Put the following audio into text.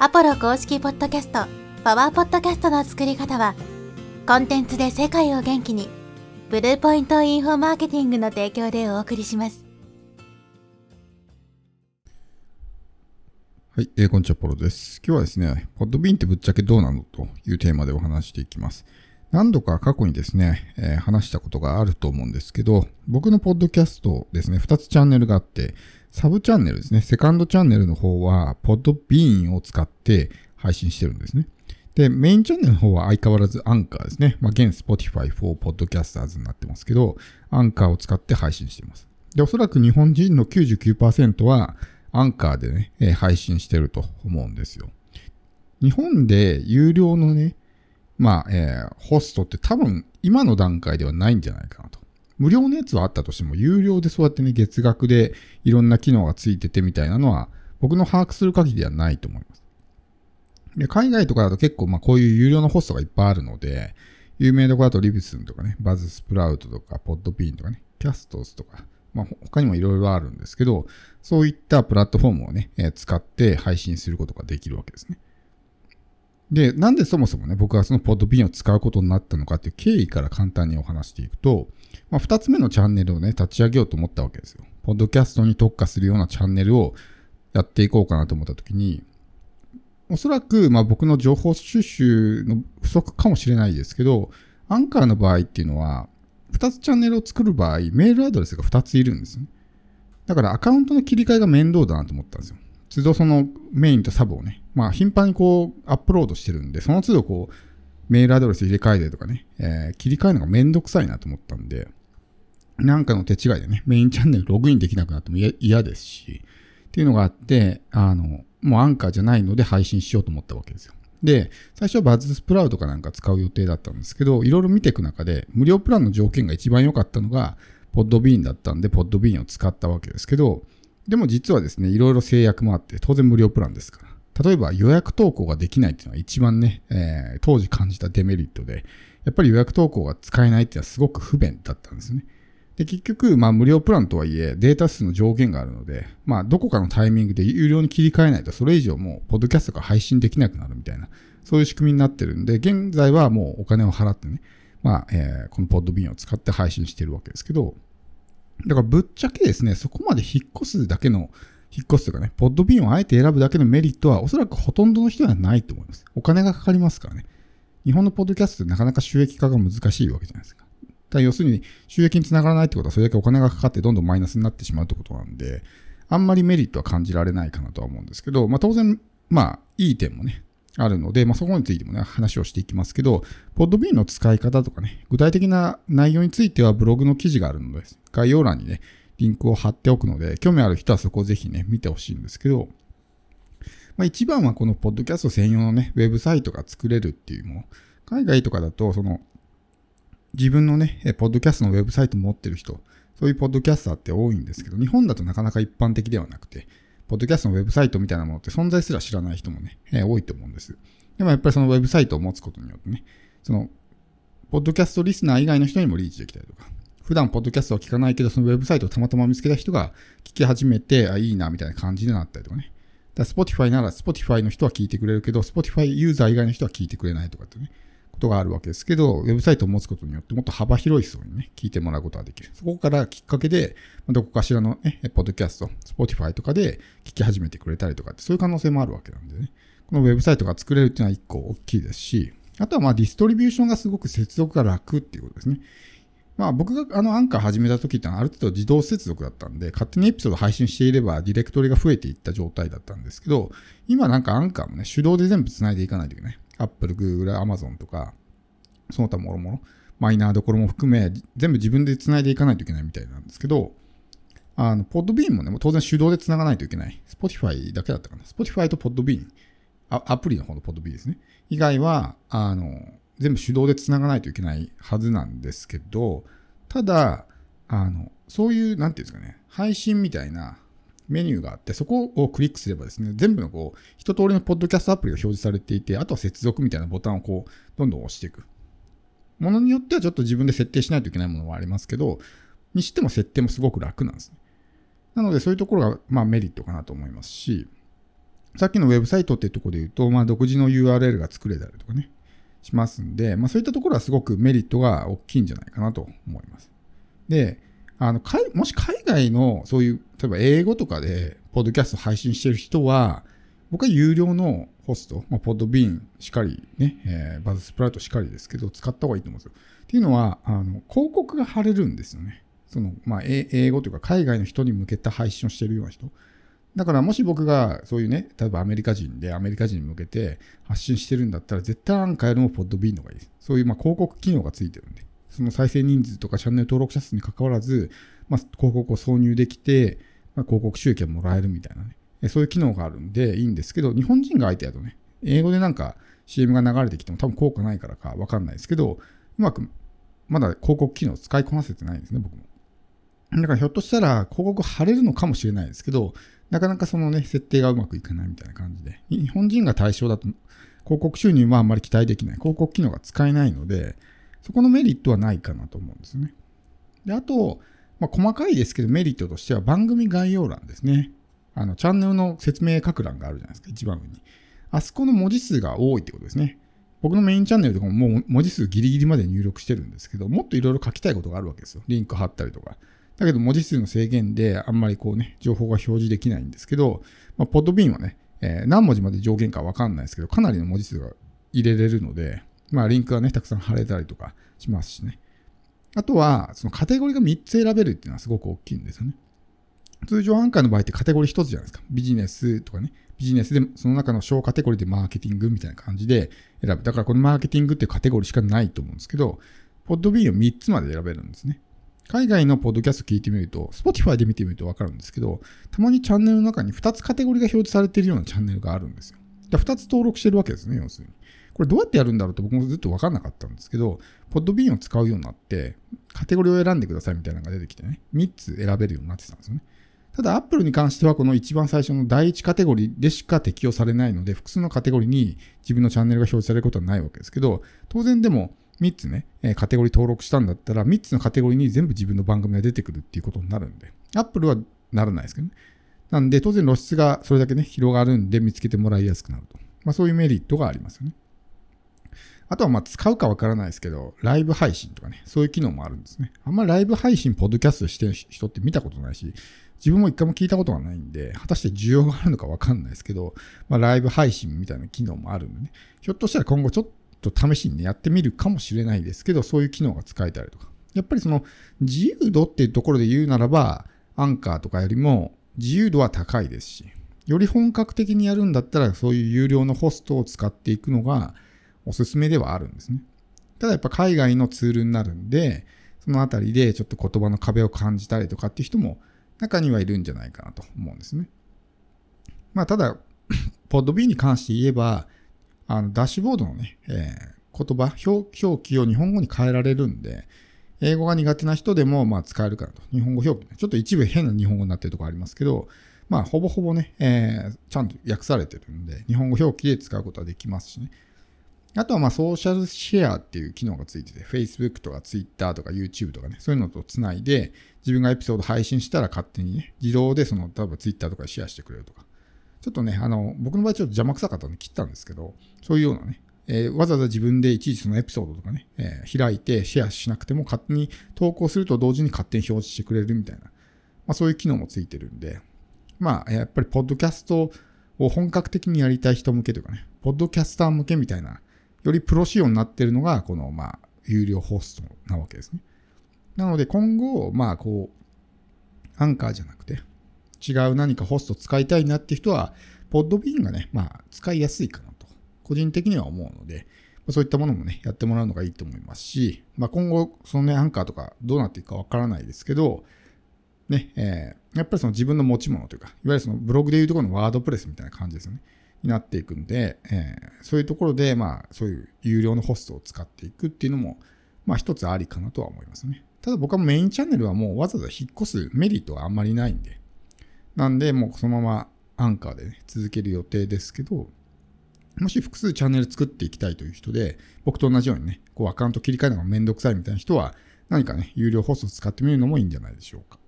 アポロ公式ポッドキャスト、パワーポッドキャストの作り方は、コンテンツで世界を元気に、ブルーポイントインフォマーケティングの提供でお送りします。はい、えー、こんにちは、ポロです。今日はですね、ポッドビンってぶっちゃけどうなのというテーマでお話していきます。何度か過去にですね、えー話したことがあると思うんですけど、僕のポッドキャストですね、2つチャンネルがあって、サブチャンネルですね、セカンドチャンネルの方は、ポッドビーンを使って配信してるんですね。で、メインチャンネルの方は相変わらずアンカーですね。まあ、現 Spotify for Podcasters になってますけど、アンカーを使って配信してます。で、おそらく日本人の99%は、アンカーでね、配信してると思うんですよ。日本で有料のね、まあ、えーホストって多分今の段階ではないんじゃないかなと。無料のやつはあったとしても、有料でそうやってね、月額でいろんな機能がついててみたいなのは、僕の把握する限りではないと思います。で海外とかだと結構、まあ、こういう有料のホストがいっぱいあるので、有名どころだとリビスンとかね、バズスプラウトとか、ポッドピーンとかね、キャストスとか、まあ、他にもいろいろあるんですけど、そういったプラットフォームをね、え使って配信することができるわけですね。で、なんでそもそもね、僕はそのポッドビンを使うことになったのかっていう経緯から簡単にお話していくと、まあ、二つ目のチャンネルをね、立ち上げようと思ったわけですよ。ポッドキャストに特化するようなチャンネルをやっていこうかなと思ったときに、おそらく、まあ僕の情報収集の不足かもしれないですけど、アンカーの場合っていうのは、二つチャンネルを作る場合、メールアドレスが二ついるんですね。だからアカウントの切り替えが面倒だなと思ったんですよ。都度そのメインとサブをね、まあ頻繁にこうアップロードしてるんで、その都度こうメールアドレス入れ替えたりとかね、えー切り替えるのがめんどくさいなと思ったんで、なんかの手違いでね、メインチャンネルログインできなくなっても嫌嫌ですし、っていうのがあって、あの、もうアンカーじゃないので配信しようと思ったわけですよ。で、最初はバズスプラウトかなんか使う予定だったんですけど、いろいろ見ていく中で、無料プランの条件が一番良かったのが、ポッドビーンだったんで、ポッドビーンを使ったわけですけど、でも実はですね、いろいろ制約もあって、当然無料プランですから。例えば予約投稿ができないっていうのは一番ね、えー当時感じたデメリットで、やっぱり予約投稿が使えないっていうのはすごく不便だったんですね。で、結局、まあ無料プランとはいえ、データ数の上限があるので、まあどこかのタイミングで有料に切り替えないと、それ以上もう、ポッドキャストが配信できなくなるみたいな、そういう仕組みになってるんで、現在はもうお金を払ってね、まあ、えーこのポッドビンを使って配信してるわけですけど、だからぶっちゃけですね、そこまで引っ越すだけの、引っ越すとかね、ポッドビンをあえて選ぶだけのメリットは、おそらくほとんどの人にはないと思います。お金がかかりますからね。日本のポッドキャストってなかなか収益化が難しいわけじゃないですか。だから要するに収益につながらないってことはそれだけお金がかかってどんどんマイナスになってしまうってことなんで、あんまりメリットは感じられないかなとは思うんですけど、まあ当然、まあいい点もね、あるので、まあそこについてもね、話をしていきますけど、ポッドビーンの使い方とかね、具体的な内容についてはブログの記事があるので、概要欄にね、リンクを貼っておくので、興味ある人はそこをぜひね、見てほしいんですけど、まあ一番はこのポッドキャスト専用のね、ウェブサイトが作れるっていうもの。海外とかだと、その、自分のね、ポッドキャストのウェブサイト持ってる人、そういうポッドキャスターって多いんですけど、日本だとなかなか一般的ではなくて、ポッドキャストのウェブサイトみたいなものって存在すら知らない人もね、多いと思うんです。でもやっぱりそのウェブサイトを持つことによってね、その、ポッドキャストリスナー以外の人にもリーチできたりとか、普段ポッドキャストは聞かないけど、そのウェブサイトをたまたま見つけた人が聞き始めて、あ、いいな、みたいな感じになったりとかね。だから Spotify なら Spotify の人は聞いてくれるけど、Spotify ユーザー以外の人は聞いてくれないとかってね、ことがあるわけですけど、ウェブサイトを持つことによってもっと幅広い層にね、聞いてもらうことができる。そこからきっかけで、どこかしらのね、ポッドキャスト、Spotify とかで聞き始めてくれたりとかって、そういう可能性もあるわけなんでね。このウェブサイトが作れるっていうのは一個大きいですし、あとはまあディストリビューションがすごく接続が楽っていうことですね。まあ僕があのアンカー始めた時ってある程度自動接続だったんで、勝手にエピソード配信していればディレクトリが増えていった状態だったんですけど、今なんかアンカーもね、手動で全部繋いでいかないといけない。Apple、Google、Amazon とか、その他もろもろ、マイナーどころも含め、全部自分で繋いでいかないといけないみたいなんですけど、あの、ポッドビーンもね、当然手動で繋がないといけない。Spotify だけだったかな。Spotify とポッドビーン、あアプリの方のポッドビーンですね。以外は、あの、全部手動で繋がないといけないはずなんですけど、ただ、あの、そういう、なんていうんですかね、配信みたいなメニューがあって、そこをクリックすればですね、全部のこう、一通りのポッドキャストアプリが表示されていて、あとは接続みたいなボタンをこう、どんどん押していく。ものによってはちょっと自分で設定しないといけないものもありますけど、にしても設定もすごく楽なんですね。なのでそういうところが、まあメリットかなと思いますし、さっきのウェブサイトっていうところで言うと、まあ、独自の URL が作れたりとかね、しますんで、まあ、そういったところはすごくメリットが大きいんじゃないかなと思います。で、あの、かいもし海外のそういう、例えば英語とかで、ポッドキャスト配信してる人は、僕は有料のホスト、まあ、ポッドビーンしかり、ね、えー、バズスプラウトしかりですけど、使った方がいいと思うんですよ。っていうのは、あの、広告が貼れるんですよね。その、まあ、英語というか海外の人に向けた配信をしてるような人。だからもし僕がそういうね、例えばアメリカ人でアメリカ人に向けて発信してるんだったら絶対アンカーよりもポッドビーンの方がいいです。そういうま広告機能がついてるんで、その再生人数とかチャンネル登録者数に関わらず、まあ、広告を挿入できて、まあ、広告収益をもらえるみたいなね、そういう機能があるんでいいんですけど、日本人が相手だとね、英語でなんか CM が流れてきても多分効果ないからかわかんないですけど、うまくまだ広告機能を使いこなせてないんですね、僕も。だからひょっとしたら広告貼れるのかもしれないですけど、なかなかそのね、設定がうまくいかないみたいな感じで、日本人が対象だと広告収入はあんまり期待できない。広告機能が使えないので、そこのメリットはないかなと思うんですね。で、あと、まあ、細かいですけどメリットとしては番組概要欄ですね。あの、チャンネルの説明書く欄があるじゃないですか、一番上に。あそこの文字数が多いってことですね。僕のメインチャンネルとかももう文字数ギリギリまで入力してるんですけど、もっといろいろ書きたいことがあるわけですよ。リンク貼ったりとか。だけど文字数の制限であんまりこうね、情報が表示できないんですけど、まあ、ポッドビンはね、えー、何文字まで上限かわかんないですけど、かなりの文字数が入れれるので、まあリンクがね、たくさん貼れたりとかしますしね。あとは、そのカテゴリーが3つ選べるっていうのはすごく大きいんですよね。通常アンカーの場合ってカテゴリー1つじゃないですか。ビジネスとかね。ビジネスで、その中の小カテゴリーでマーケティングみたいな感じで選ぶ。だからこのマーケティングっていうカテゴリーしかないと思うんですけど、ポッドビーンを3つまで選べるんですね。海外のポッドキャスト聞いてみると、Spotify で見てみるとわかるんですけど、たまにチャンネルの中に2つカテゴリーが表示されているようなチャンネルがあるんですよ。で2つ登録してるわけですね、要するに。これどうやってやるんだろうと僕もずっとわかんなかったんですけど、ポッドビーンを使うようになって、カテゴリーを選んでくださいみたいなのが出てきてね、3つ選べるようになってたんですよね。ただ、Apple に関しては、この一番最初の第1カテゴリーでしか適用されないので、複数のカテゴリーに自分のチャンネルが表示されることはないわけですけど、当然でも、3つね、カテゴリー登録したんだったら、3つのカテゴリーに全部自分の番組が出てくるっていうことになるんで、Apple はならないですけどね。なんで、当然露出がそれだけね、広がるんで見つけてもらいやすくなると。まあそういうメリットがありますよね。あとはまあ使うかわからないですけど、ライブ配信とかね、そういう機能もあるんですね。あんまライブ配信、ポッドキャストしてる人って見たことないし、自分も一回も聞いたことがないんで、果たして需要があるのかわかんないですけど、まあライブ配信みたいな機能もあるんでね、ひょっとしたら今後ちょっと試しにね、やってみるかもしれないですけど、そういう機能が使えたりとか。やっぱりその自由度っていうところで言うならば、アンカーとかよりも自由度は高いですし、より本格的にやるんだったら、そういう有料のホストを使っていくのがおすすめではあるんですね。ただやっぱ海外のツールになるんで、そのあたりでちょっと言葉の壁を感じたりとかっていう人も中にはいるんじゃないかなと思うんですね。まあただ、ポッド B に関して言えば、あのダッシュボードのね、えー、言葉表、表記を日本語に変えられるんで、英語が苦手な人でもまあ使えるかなと。日本語表記、ねちょっと一部変な日本語になってるところありますけど、まあ、ほぼほぼね、えー、ちゃんと訳されてるんで、日本語表記で使うことはできますしね。あとは、まあ、ソーシャルシェアっていう機能がついてて、Facebook とか Twitter とか YouTube とかね、そういうのとつないで、自分がエピソード配信したら勝手にね、自動でその、例えば Twitter とかでシェアしてくれるとか。ちょっとね、あの、僕の場合ちょっと邪魔くさかったんで切ったんですけど、そういうようなね、えー、わざわざ自分でいちいちそのエピソードとかね、えー、開いてシェアしなくても勝手に投稿すると同時に勝手に表示してくれるみたいな、まあそういう機能もついてるんで、まあ、やっぱりポッドキャストを本格的にやりたい人向けというかね、ポッドキャスター向けみたいな、よりプロ仕様になってるのが、この、まあ、有料ホストなわけですね。なので今後、まあ、こう、アンカーじゃなくて、違う何かホスト使いたいなって人は、ポッドビーンがね、まあ、使いやすいかなと、個人的には思うので、そういったものもね、やってもらうのがいいと思いますし、まあ、今後、そのね、アンカーとかどうなっていくかわからないですけど、ね、えー、やっぱりその自分の持ち物というか、いわゆるそのブログでいうところのワードプレスみたいな感じですよね。になっていくんで、えー、そういうところで、まあ、そういう有料のホストを使っていくっていうのも、まあ一つありかなとは思いますね。ただ僕はメインチャンネルはもうわざわざ引っ越すメリットはあんまりないんで。なんで、もうそのままアンカーでね、続ける予定ですけど、もし複数チャンネル作っていきたいという人で、僕と同じようにね、こうアカウント切り替えるのがめんどくさいみたいな人は、何かね、有料放送使ってみるのもいいんじゃないでしょうか。